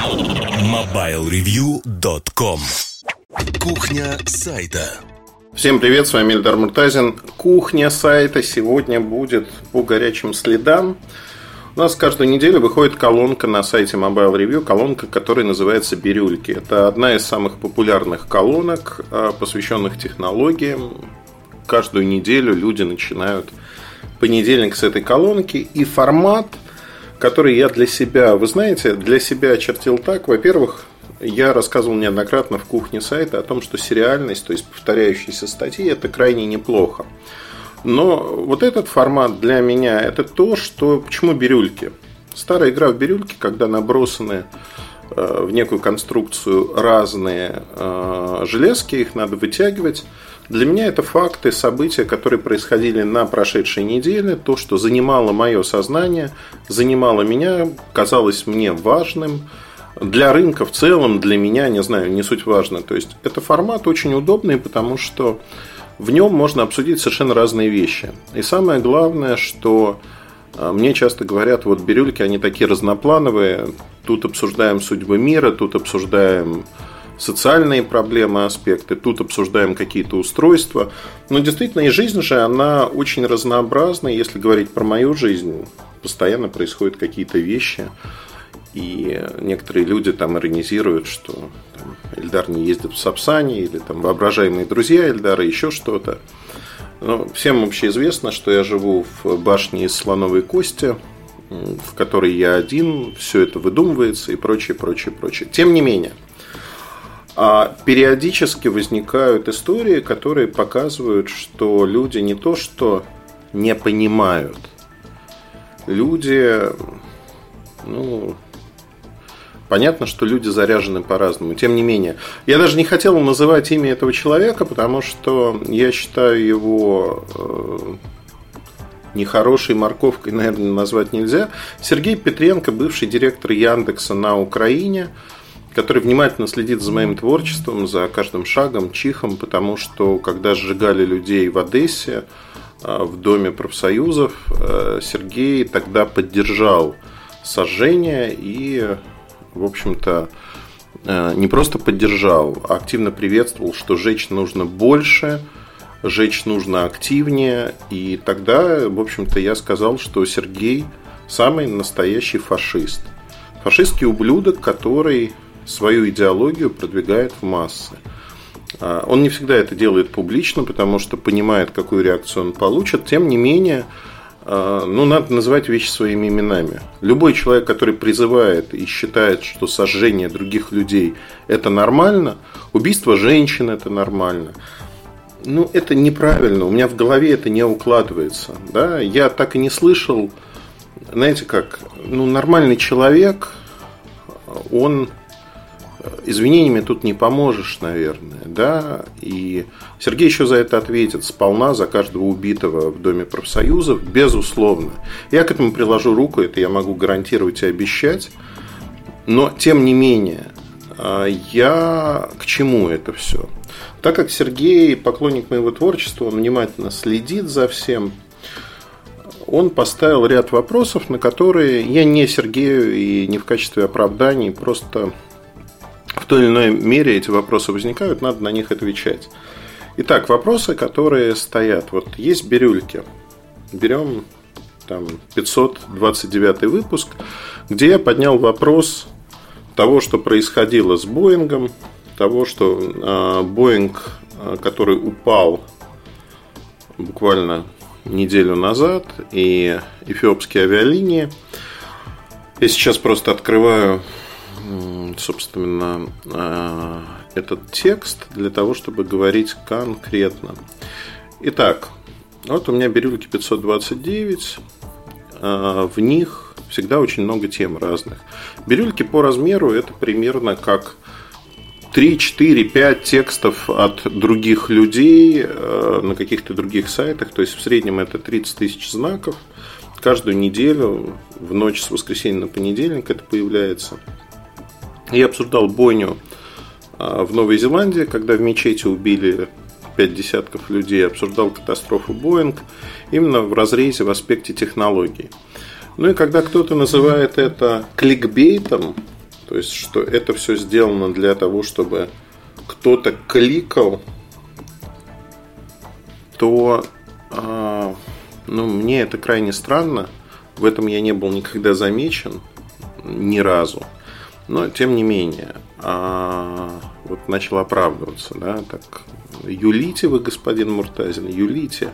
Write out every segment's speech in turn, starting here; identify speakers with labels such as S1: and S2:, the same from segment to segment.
S1: MobileReview.com Кухня сайта
S2: Всем привет, с вами Эльдар Муртазин. Кухня сайта сегодня будет по горячим следам. У нас каждую неделю выходит колонка на сайте Mobile Review, колонка, которая называется «Бирюльки». Это одна из самых популярных колонок, а, посвященных технологиям. Каждую неделю люди начинают понедельник с этой колонки. И формат, который я для себя, вы знаете, для себя очертил так. Во-первых, я рассказывал неоднократно в кухне сайта о том, что сериальность, то есть повторяющиеся статьи, это крайне неплохо. Но вот этот формат для меня это то, что... Почему бирюльки? Старая игра в бирюльки, когда набросаны э, в некую конструкцию разные э, железки, их надо вытягивать. Для меня это факты, события, которые происходили на прошедшей неделе, то, что занимало мое сознание, занимало меня, казалось мне важным. Для рынка в целом, для меня, не знаю, не суть важно. То есть, это формат очень удобный, потому что в нем можно обсудить совершенно разные вещи. И самое главное, что а, мне часто говорят, вот бирюльки, они такие разноплановые. Тут обсуждаем судьбы мира, тут обсуждаем социальные проблемы, аспекты, тут обсуждаем какие-то устройства. Но действительно, и жизнь же, она очень разнообразна. Если говорить про мою жизнь, постоянно происходят какие-то вещи. И некоторые люди там иронизируют, что там, Эльдар не ездит в Сапсане, или там воображаемые друзья Эльдара, еще что-то. Но всем вообще известно, что я живу в башне из слоновой кости, в которой я один, все это выдумывается и прочее, прочее, прочее. Тем не менее, а периодически возникают истории, которые показывают, что люди не то что не понимают, люди ну, Понятно, что люди заряжены по-разному. Тем не менее, я даже не хотел называть имя этого человека, потому что я считаю его э, нехорошей морковкой, наверное, назвать нельзя. Сергей Петренко, бывший директор Яндекса на Украине, который внимательно следит за моим творчеством, за каждым шагом, чихом, потому что когда сжигали людей в Одессе, э, в Доме профсоюзов, э, Сергей тогда поддержал сожжение и в общем-то, э, не просто поддержал, а активно приветствовал, что жечь нужно больше, жечь нужно активнее. И тогда, в общем-то, я сказал, что Сергей самый настоящий фашист. Фашистский ублюдок, который свою идеологию продвигает в массы. А, он не всегда это делает публично, потому что понимает, какую реакцию он получит. Тем не менее, а, ну, надо называть вещи своими именами. Любой человек, который призывает и считает, что сожжение других людей – это нормально, убийство женщин – это нормально, ну, это неправильно. У меня в голове это не укладывается. Да? Я так и не слышал, знаете как, ну, нормальный человек, он извинениями тут не поможешь, наверное, да, и Сергей еще за это ответит сполна, за каждого убитого в Доме профсоюзов, безусловно. Я к этому приложу руку, это я могу гарантировать и обещать, но, тем не менее, а, я к чему это все? Так как Сергей поклонник моего творчества, он внимательно следит за всем, он поставил ряд вопросов, на которые я не Сергею и не в качестве оправданий, просто той или иной мере эти вопросы возникают, надо на них отвечать. Итак, вопросы, которые стоят. Вот есть бирюльки. Берем там 529 выпуск, где я поднял вопрос того, что происходило с Боингом, того, что э, Боинг, э, который упал буквально неделю назад, и эфиопские авиалинии. Я сейчас просто открываю собственно, э, этот текст для того, чтобы говорить конкретно. Итак, вот у меня бирюльки 529, э, в них всегда очень много тем разных. Бирюльки по размеру это примерно как 3, 4, 5 текстов от других людей э, на каких-то других сайтах. То есть в среднем это 30 тысяч знаков. Каждую неделю в ночь с воскресенья на понедельник это появляется. Я обсуждал бойню а, в Новой Зеландии, когда в мечети убили пять десятков людей, обсуждал катастрофу Боинг именно в разрезе в аспекте технологий. Ну и когда кто-то называет это кликбейтом, То есть, что это все сделано для того, чтобы кто-то кликал, то э, ну, мне это крайне странно. В этом я не был никогда замечен ни разу. Но тем не менее, а, вот начал оправдываться, да, так, юлите вы, господин Муртазин, юлите.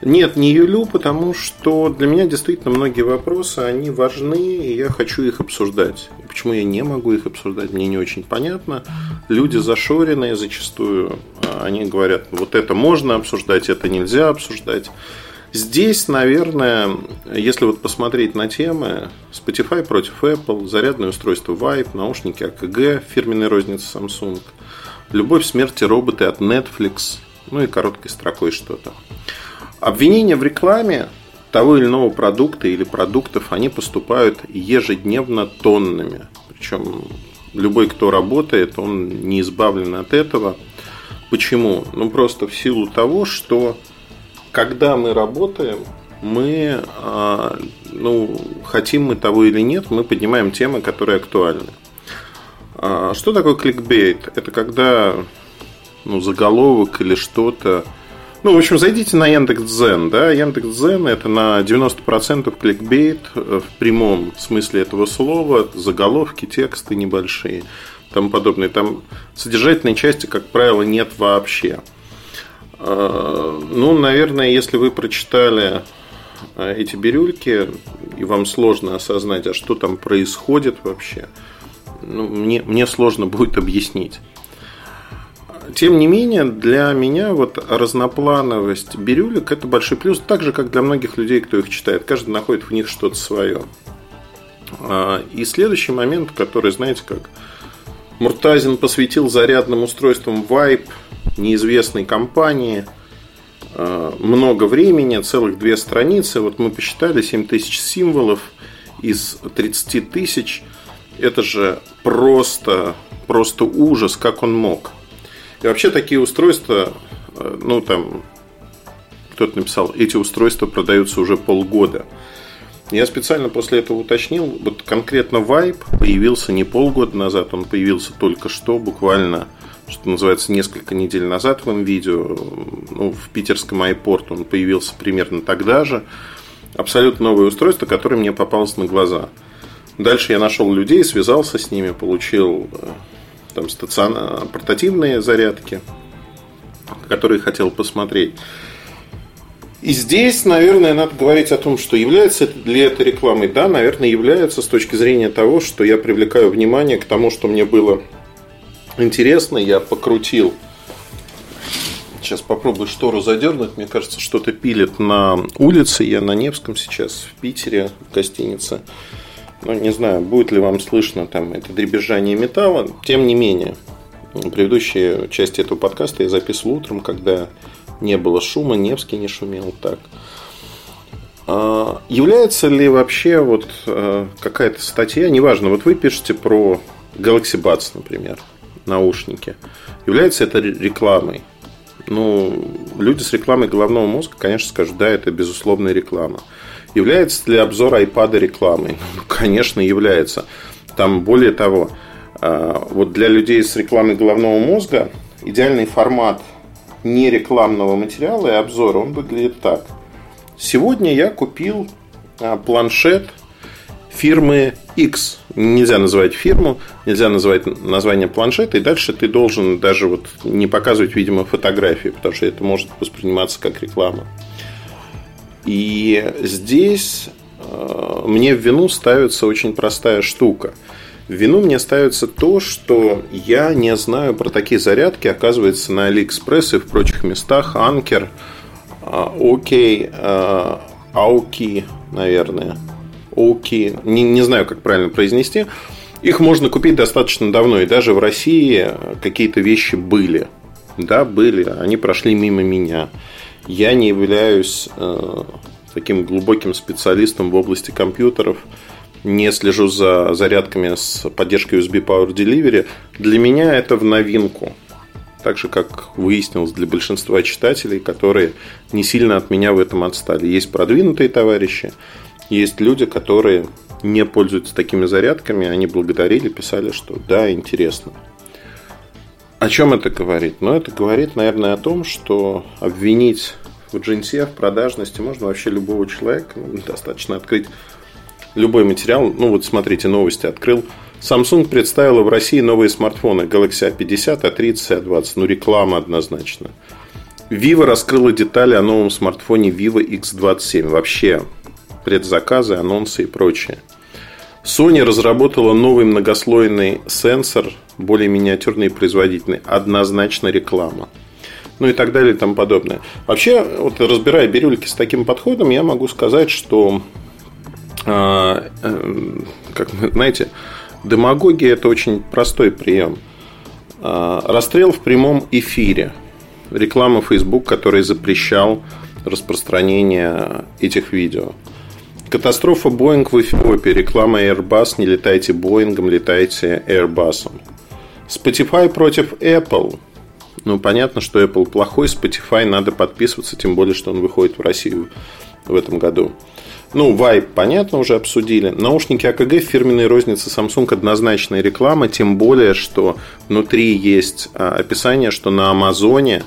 S2: Нет, не юлю, потому что для меня действительно многие вопросы, они важны, и я хочу их обсуждать. И почему я не могу их обсуждать, мне не очень понятно. Люди зашоренные зачастую, а, они говорят, вот это можно обсуждать, это нельзя обсуждать. Здесь, наверное, если вот посмотреть на темы Spotify против Apple, зарядное устройство Vibe, наушники AKG, фирменной розницы Samsung, любовь смерти роботы от Netflix, ну и короткой строкой что-то. Обвинения в рекламе того или иного продукта или продуктов, они поступают ежедневно тоннами. Причем любой, кто работает, он не избавлен от этого. Почему? Ну, просто в силу того, что когда мы работаем, мы, а, ну, хотим мы того или нет, мы поднимаем темы, которые актуальны. А, что такое кликбейт? Это когда ну, заголовок или что-то. Ну, в общем, зайдите на Яндекс.Дзен, да, Яндекс.Дзен это на 90% кликбейт в прямом смысле этого слова, заголовки, тексты небольшие, тому подобное. Там содержательной части, как правило, нет вообще. А, ну, наверное, если вы прочитали а, эти бирюльки, и вам сложно осознать, а что там происходит вообще, ну, мне, мне сложно будет объяснить. Тем не менее, для меня вот разноплановость бирюлек – это большой плюс, так же, как для многих людей, кто их читает. Каждый находит в них что-то свое. А, и следующий момент, который, знаете, как Муртазин посвятил зарядным устройствам Vibe – неизвестной компании э, много времени, целых две страницы. Вот мы посчитали 7 тысяч символов из 30 тысяч. Это же просто, просто ужас, как он мог. И вообще такие устройства, э, ну там, кто-то написал, эти устройства продаются уже полгода. Я специально после этого уточнил, вот конкретно Vibe появился не полгода назад, он появился только что, буквально что называется, несколько недель назад в этом видео. Ну, в питерском iPort он появился примерно тогда же. Абсолютно новое устройство, которое мне попалось на глаза. Дальше я нашел людей, связался с ними, получил э, там стацион... портативные зарядки, которые хотел посмотреть. И здесь, наверное, надо говорить о том, что является ли это рекламой. Да, наверное, является с точки зрения того, что я привлекаю внимание к тому, что мне было интересно, я покрутил. Сейчас попробую штору задернуть. Мне кажется, что-то пилит на улице. Я на Невском сейчас, в Питере, в гостинице. Ну, не знаю, будет ли вам слышно там это дребезжание металла. Тем не менее, предыдущие части этого подкаста я записывал утром, когда не было шума, Невский не шумел так. А, является ли вообще вот э, какая-то статья, неважно, вот вы пишете про Galaxy Buds, например, наушники. Является это рекламой? Ну, люди с рекламой головного мозга, конечно, скажут, да, это безусловная реклама. Является ли обзор iPad рекламой? Ну, конечно, является. Там более того, а, вот для людей с рекламой головного мозга идеальный формат не рекламного материала и обзора, он выглядит так. Сегодня я купил а, планшет фирмы X. Нельзя называть фирму, нельзя называть название планшета, и дальше ты должен даже вот не показывать, видимо, фотографии, потому что это может восприниматься как реклама. И здесь э, мне в вину ставится очень простая штука. В вину мне ставится то, что я не знаю про такие зарядки, оказывается, на Алиэкспресс и в прочих местах. Anker, э, Aukey, э, Aukey, наверное – Aukey, не, не знаю, как правильно произнести. Их можно купить достаточно давно, и даже в России какие-то вещи были. Да, были, они прошли мимо меня. Я не являюсь э, таким глубоким специалистом в области компьютеров, не слежу за зарядками с поддержкой USB Power Delivery. Для меня это в новинку. Так же, как выяснилось для большинства читателей, которые не сильно от меня в этом отстали. Есть продвинутые товарищи, есть люди, которые не пользуются такими зарядками, они благодарили, писали, что да, интересно. О чем это говорит? Ну, это говорит, наверное, о том, что обвинить в джинсе, в продажности можно вообще любого человека. Ну, достаточно открыть любой материал. Ну, вот смотрите, новости открыл. Samsung представила в России новые смартфоны Galaxy A50, A30, A20. Ну, реклама однозначно. Vivo раскрыла детали о новом смартфоне Vivo X27. Вообще, предзаказы, анонсы и прочее. Sony разработала новый многослойный сенсор, более миниатюрный и производительный. Однозначно реклама. Ну и так далее и тому подобное. Вообще, вот разбирая бирюльки с таким подходом, я могу сказать, что, э, э, как вы знаете, демагогия – это очень простой прием. Э, расстрел в прямом эфире. Реклама Facebook, который запрещал распространение этих видео. Катастрофа Boeing в Эфиопии. Реклама Airbus. Не летайте Боингом, летайте Airbus. Spotify против Apple. Ну, понятно, что Apple плохой, Spotify надо подписываться, тем более, что он выходит в Россию в этом году. Ну, Vibe, понятно, уже обсудили. Наушники АКГ в фирменной рознице Samsung однозначная реклама, тем более, что внутри есть а, описание, что на Амазоне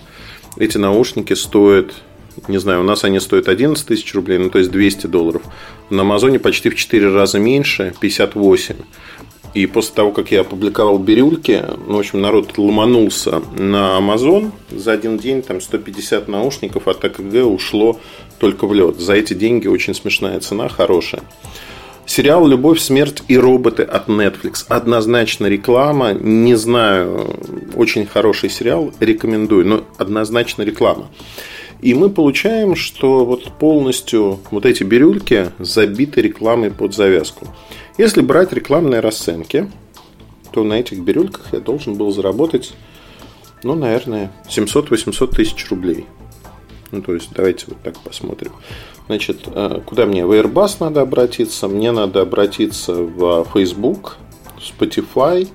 S2: эти наушники стоят не знаю, у нас они стоят 11 тысяч рублей, ну то есть 200 долларов. На Амазоне почти в 4 раза меньше, 58. И после того, как я опубликовал бирюльки, ну, в общем, народ ломанулся на Амазон. За один день там 150 наушников от АКГ ушло только в лед. За эти деньги очень смешная цена, хорошая. Сериал «Любовь, смерть и роботы» от Netflix. Однозначно реклама. Не знаю, очень хороший сериал. Рекомендую. Но однозначно реклама. И мы получаем, что вот полностью вот эти бирюльки забиты рекламой под завязку. Если брать рекламные расценки, то на этих бирюльках я должен был заработать, ну, наверное, 700-800 тысяч рублей. Ну, то есть, давайте вот так посмотрим. Значит, э, куда мне? В Airbus надо обратиться, мне надо обратиться в Facebook, Spotify,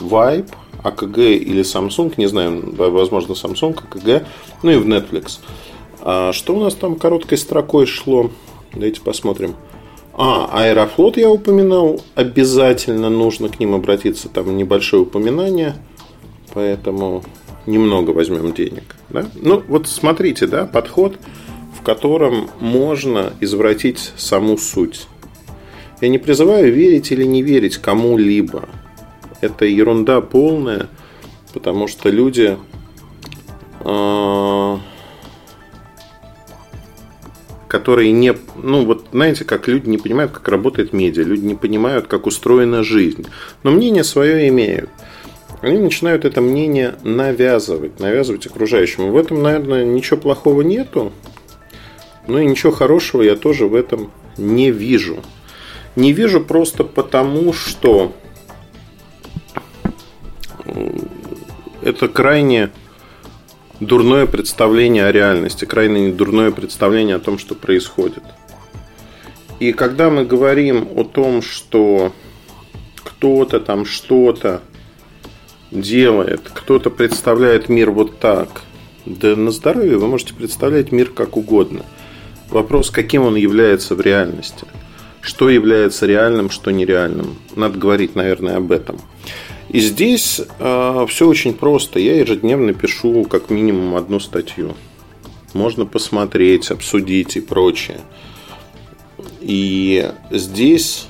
S2: Vibe, АКГ или Samsung, не знаю, возможно, Samsung, АКГ, ну и в Netflix. А что у нас там короткой строкой шло? Давайте посмотрим. А, Аэрофлот я упоминал. Обязательно нужно к ним обратиться. Там небольшое упоминание. Поэтому немного возьмем денег. Да? Ну, вот смотрите, да, подход, в котором можно извратить саму суть. Я не призываю верить или не верить кому-либо. Это ерунда полная, потому что люди э, которые не... Ну, вот знаете, как люди не понимают, как работает медиа, люди не понимают, как устроена жизнь. Но мнение свое имеют. Они начинают это мнение навязывать, навязывать окружающим. В этом, наверное, ничего плохого нету. Но и ничего хорошего я тоже в этом не вижу. Не вижу просто потому, что это крайне дурное представление о реальности, крайне дурное представление о том, что происходит. И когда мы говорим о том, что кто-то там что-то делает, кто-то представляет мир вот так, да на здоровье вы можете представлять мир как угодно. Вопрос, каким он является в реальности. Что является реальным, что нереальным. Надо говорить, наверное, об этом. И здесь э, все очень просто. Я ежедневно пишу как минимум одну статью. Можно посмотреть, обсудить и прочее. И здесь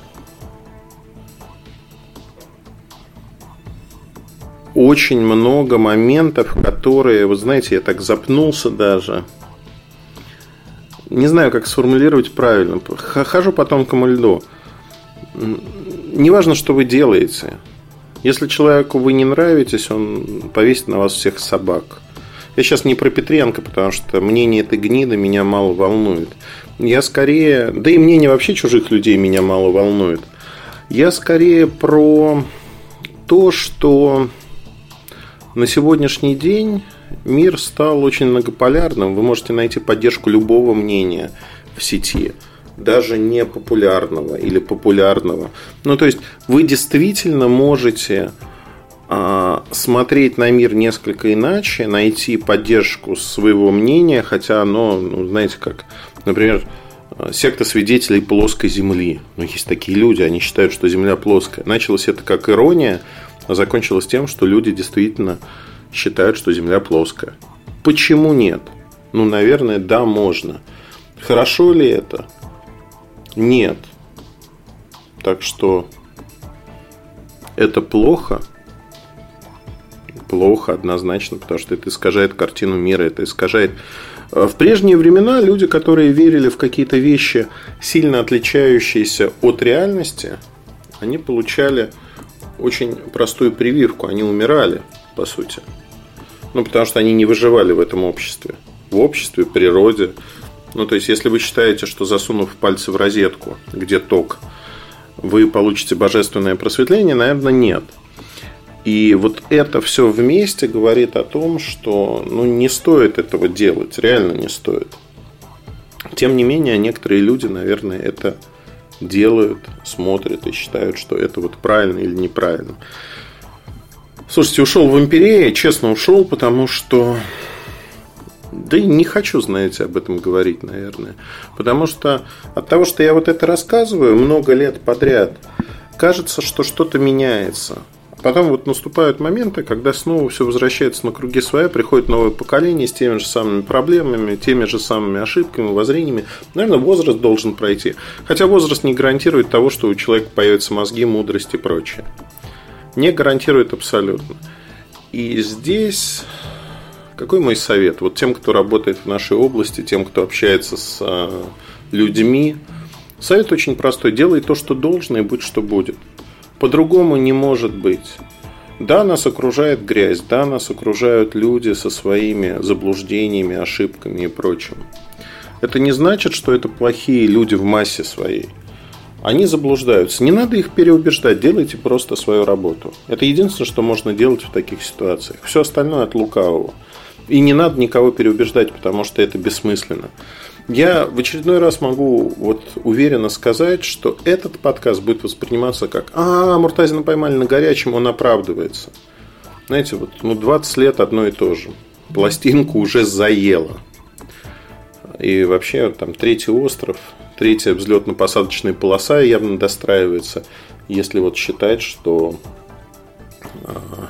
S2: очень много моментов, которые, вы знаете, я так запнулся даже. Не знаю, как сформулировать правильно. Хожу по тонкому льду. Неважно, что вы делаете – если человеку вы не нравитесь, он повесит на вас всех собак. Я сейчас не про Петренко, потому что мнение этой гниды меня мало волнует. Я скорее... Да и мнение вообще чужих людей меня мало волнует. Я скорее про то, что на сегодняшний день мир стал очень многополярным. Вы можете найти поддержку любого мнения в сети даже не популярного или популярного. Ну, то есть вы действительно можете а, смотреть на мир несколько иначе, найти поддержку своего мнения, хотя оно, ну, знаете, как, например, секта свидетелей плоской Земли. Но есть такие люди, они считают, что Земля плоская. Началось это как ирония, а закончилось тем, что люди действительно считают, что Земля плоская. Почему нет? Ну, наверное, да, можно. Хорошо ли это? Нет. Так что это плохо. Плохо однозначно, потому что это искажает картину мира, это искажает Э, в прежние времена люди, которые верили в какие-то вещи, сильно отличающиеся от реальности, они получали очень простую прививку. Они умирали, по сути. Ну, потому что они не выживали в этом обществе. В обществе, природе. Ну, то есть, если вы считаете, что засунув пальцы в розетку, где ток, вы получите божественное просветление, наверное, нет – и вот это все вместе говорит о том, что ну, не стоит этого делать, реально не стоит. Тем не менее, некоторые люди, наверное, это делают, смотрят и считают, что это вот правильно или неправильно. Слушайте, ушел в империи, честно ушел, потому что да и не хочу, знаете, об этом говорить, наверное. Потому что от того, что я вот это рассказываю много лет подряд, кажется, что что-то меняется. Потом вот наступают моменты, когда снова все возвращается на круги своя, приходит новое поколение с теми же самыми проблемами, теми же самыми ошибками, воззрениями. Наверное, возраст должен пройти. Хотя возраст не гарантирует того, что у человека появятся мозги, мудрость и прочее. Не гарантирует абсолютно. И здесь какой мой совет? Вот тем, кто работает в нашей области, тем, кто общается с а, людьми, совет очень простой. Делай то, что должно, и будь, что будет. По-другому не может быть. Да, нас окружает грязь, да, нас окружают люди со своими заблуждениями, ошибками и прочим. Это не значит, что это плохие люди в массе своей. Они заблуждаются. Не надо их переубеждать, делайте просто свою работу. Это единственное, что можно делать в таких ситуациях. Все остальное от лукавого. И не надо никого переубеждать, потому что это бессмысленно. Я в очередной раз могу вот уверенно сказать, что этот подкаст будет восприниматься как «А, Муртазина поймали на горячем, он оправдывается». Знаете, вот ну, 20 лет одно и то же. Пластинку уже заело. И вообще там третий остров, третья взлетно-посадочная полоса явно достраивается, если вот считать, что а,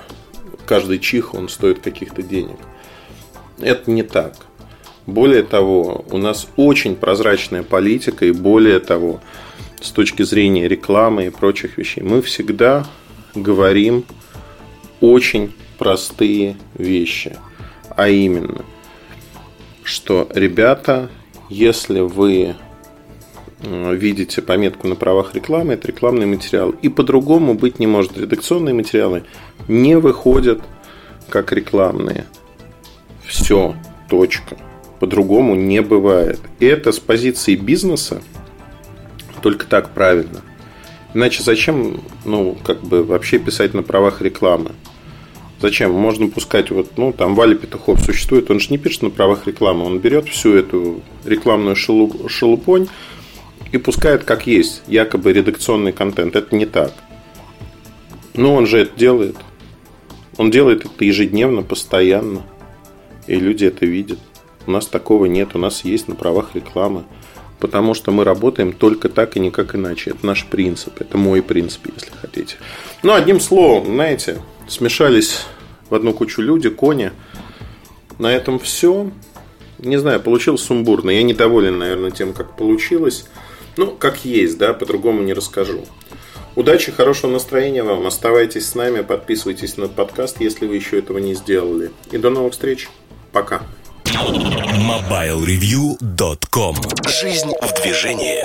S2: каждый чих, он стоит каких-то денег. Это не так. Более того, у нас очень прозрачная политика, и более того, с точки зрения рекламы и прочих вещей, мы всегда говорим очень простые вещи. А именно, что, ребята, если вы видите пометку на правах рекламы, это рекламный материал. И по-другому быть не может. Редакционные материалы не выходят как рекламные. Все, точка. По-другому не бывает. И это с позиции бизнеса только так правильно. Иначе зачем, ну, как бы вообще писать на правах рекламы? Зачем? Можно пускать вот, ну, там Валя Петухов существует, он же не пишет на правах рекламы, он берет всю эту рекламную шелуп, шелупонь и пускает как есть, якобы редакционный контент. Это не так. Но он же это делает. Он делает это ежедневно, постоянно. И люди это видят. У нас такого нет, у нас есть на правах рекламы. Потому что мы работаем только так и никак иначе. Это наш принцип. Это мой принцип, если хотите. Ну, одним словом, знаете, смешались в одну кучу люди, кони. На этом все. Не знаю, получилось сумбурно. Я недоволен, наверное, тем, как получилось. Ну, как есть, да, по-другому не расскажу. Удачи, хорошего настроения вам. Оставайтесь с нами, подписывайтесь на подкаст, если вы еще этого не сделали. И до новых встреч. Пока.
S1: MobileReview.com Жизнь в движении